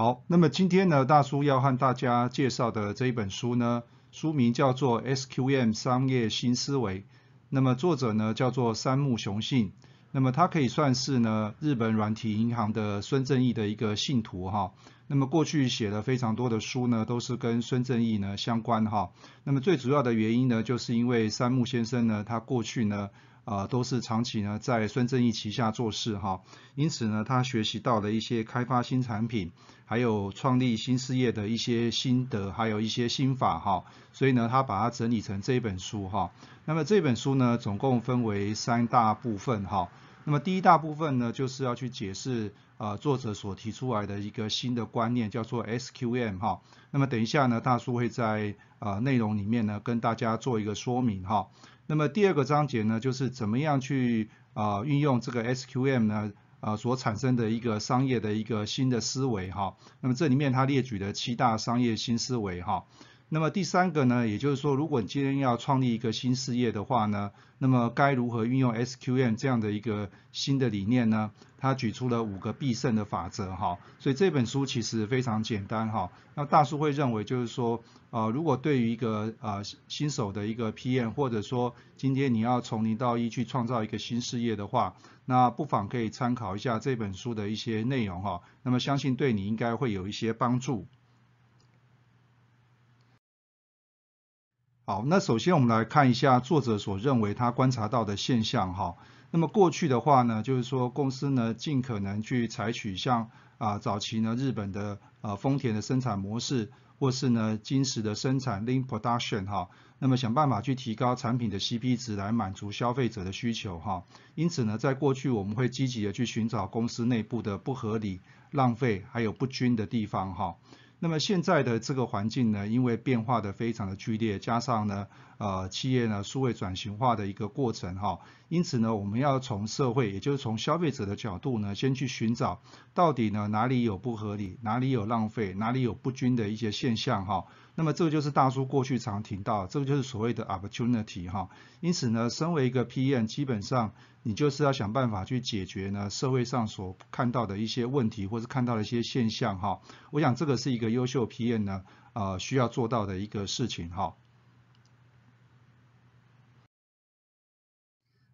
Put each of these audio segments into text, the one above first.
好，那么今天呢，大叔要和大家介绍的这一本书呢，书名叫做《SQM 商业新思维》。那么作者呢叫做山木雄信。那么他可以算是呢日本软体银行的孙正义的一个信徒哈。那么过去写了非常多的书呢，都是跟孙正义呢相关哈。那么最主要的原因呢，就是因为山木先生呢，他过去呢。啊，都是长期呢在孙正义旗下做事哈，因此呢，他学习到了一些开发新产品，还有创立新事业的一些心得，还有一些心法哈，所以呢，他把它整理成这一本书哈。那么这本书呢，总共分为三大部分哈。那么第一大部分呢，就是要去解释呃作者所提出来的一个新的观念，叫做 SQM 哈。那么等一下呢，大叔会在呃内容里面呢跟大家做一个说明哈。那么第二个章节呢，就是怎么样去啊运用这个 SQM 呢啊所产生的一个商业的一个新的思维哈。那么这里面它列举了七大商业新思维哈。那么第三个呢，也就是说，如果你今天要创立一个新事业的话呢，那么该如何运用 SQM 这样的一个新的理念呢？他举出了五个必胜的法则哈。所以这本书其实非常简单哈。那大叔会认为就是说，呃，如果对于一个呃新手的一个 PM，或者说今天你要从零到一去创造一个新事业的话，那不妨可以参考一下这本书的一些内容哈。那么相信对你应该会有一些帮助。好，那首先我们来看一下作者所认为他观察到的现象哈。那么过去的话呢，就是说公司呢尽可能去采取像啊早期呢日本的呃丰田的生产模式，或是呢金石的生产 Lean Production 哈，那么想办法去提高产品的 CP 值来满足消费者的需求哈。因此呢，在过去我们会积极的去寻找公司内部的不合理、浪费还有不均的地方哈。那么现在的这个环境呢，因为变化的非常的剧烈，加上呢，呃，企业呢数位转型化的一个过程哈，因此呢，我们要从社会，也就是从消费者的角度呢，先去寻找到底呢哪里有不合理，哪里有浪费，哪里有不均的一些现象哈。那么这个就是大叔过去常听到，这个就是所谓的 opportunity 哈。因此呢，身为一个 PM，基本上你就是要想办法去解决呢社会上所看到的一些问题，或是看到的一些现象哈。我想这个是一个优秀 PM 呢，呃需要做到的一个事情哈。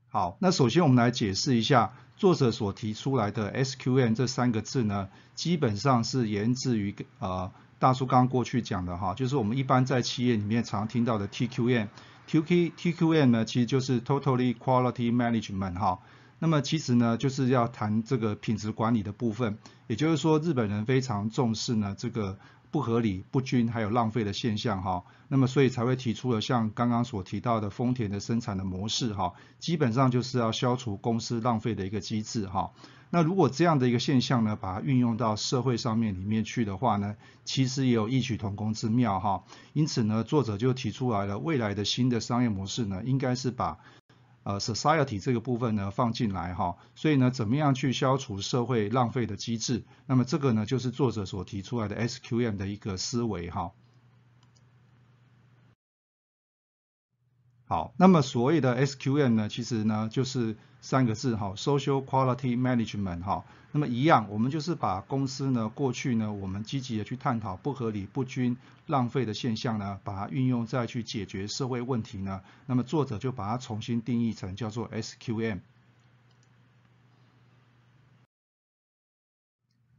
好，那首先我们来解释一下作者所提出来的 SQN 这三个字呢，基本上是源自于呃。大叔刚刚过去讲的哈，就是我们一般在企业里面常听到的 TQN TQ TQM 呢，其实就是 Totally Quality Management 哈。那么其实呢，就是要谈这个品质管理的部分，也就是说日本人非常重视呢这个不合理、不均还有浪费的现象哈。那么所以才会提出了像刚刚所提到的丰田的生产的模式哈，基本上就是要消除公司浪费的一个机制哈。那如果这样的一个现象呢，把它运用到社会上面里面去的话呢，其实也有异曲同工之妙哈。因此呢，作者就提出来了，未来的新的商业模式呢，应该是把呃 society 这个部分呢放进来哈。所以呢，怎么样去消除社会浪费的机制？那么这个呢，就是作者所提出来的 SQM 的一个思维哈。好，那么所谓的 SQM 呢，其实呢就是三个字哈，Social Quality Management 哈。那么一样，我们就是把公司呢过去呢我们积极的去探讨不合理、不均、浪费的现象呢，把它运用再去解决社会问题呢。那么作者就把它重新定义成叫做 SQM。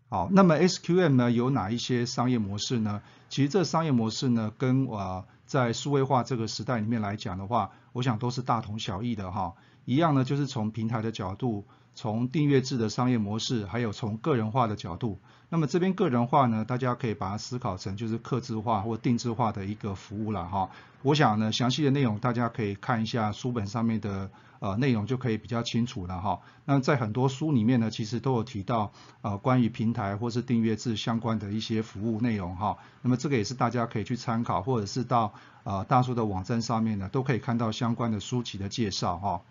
好，那么 SQM 呢有哪一些商业模式呢？其实这商业模式呢跟我。在数位化这个时代里面来讲的话，我想都是大同小异的哈。一样呢，就是从平台的角度，从订阅制的商业模式，还有从个人化的角度。那么这边个人化呢，大家可以把它思考成就是客制化或定制化的一个服务了哈。我想呢，详细的内容大家可以看一下书本上面的呃内容就可以比较清楚了哈。那在很多书里面呢，其实都有提到呃关于平台或是订阅制相关的一些服务内容哈。那么这个也是大家可以去参考，或者是到呃大叔的网站上面呢，都可以看到相关的书籍的介绍哈。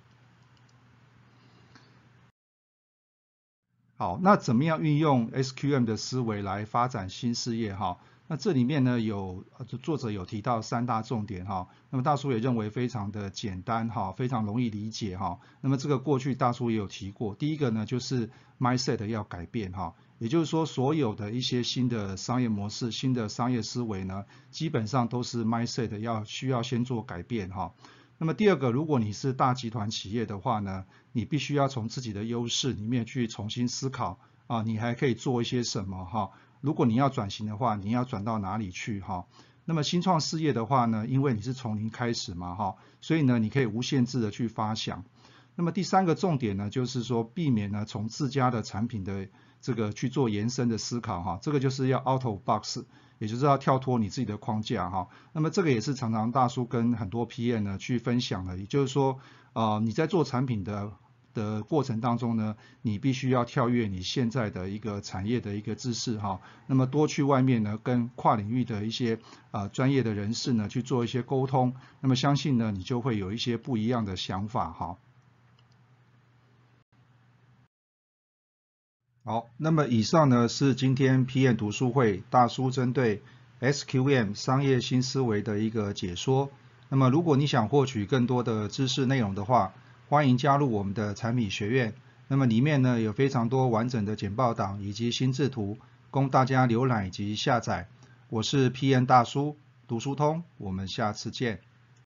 好，那怎么样运用 SQM 的思维来发展新事业哈？那这里面呢有作者有提到三大重点哈。那么大叔也认为非常的简单哈，非常容易理解哈。那么这个过去大叔也有提过，第一个呢就是 mindset 要改变哈，也就是说所有的一些新的商业模式、新的商业思维呢，基本上都是 mindset 要需要先做改变哈。那么第二个，如果你是大集团企业的话呢，你必须要从自己的优势里面去重新思考啊，你还可以做一些什么哈？如果你要转型的话，你要转到哪里去哈？那么新创事业的话呢，因为你是从零开始嘛哈，所以呢，你可以无限制的去发想。那么第三个重点呢，就是说避免呢从自家的产品的这个去做延伸的思考哈，这个就是要 out of box。也就是要跳脱你自己的框架哈，那么这个也是常常大叔跟很多 PM 呢去分享的，也就是说，呃，你在做产品的的过程当中呢，你必须要跳跃你现在的一个产业的一个知识哈，那么多去外面呢跟跨领域的一些啊专业的人士呢去做一些沟通，那么相信呢你就会有一些不一样的想法哈。好，那么以上呢是今天 PN 读书会大叔针对 SQM 商业新思维的一个解说。那么如果你想获取更多的知识内容的话，欢迎加入我们的产品学院。那么里面呢有非常多完整的简报档以及心智图，供大家浏览以及下载。我是 PN 大叔读书通，我们下次见。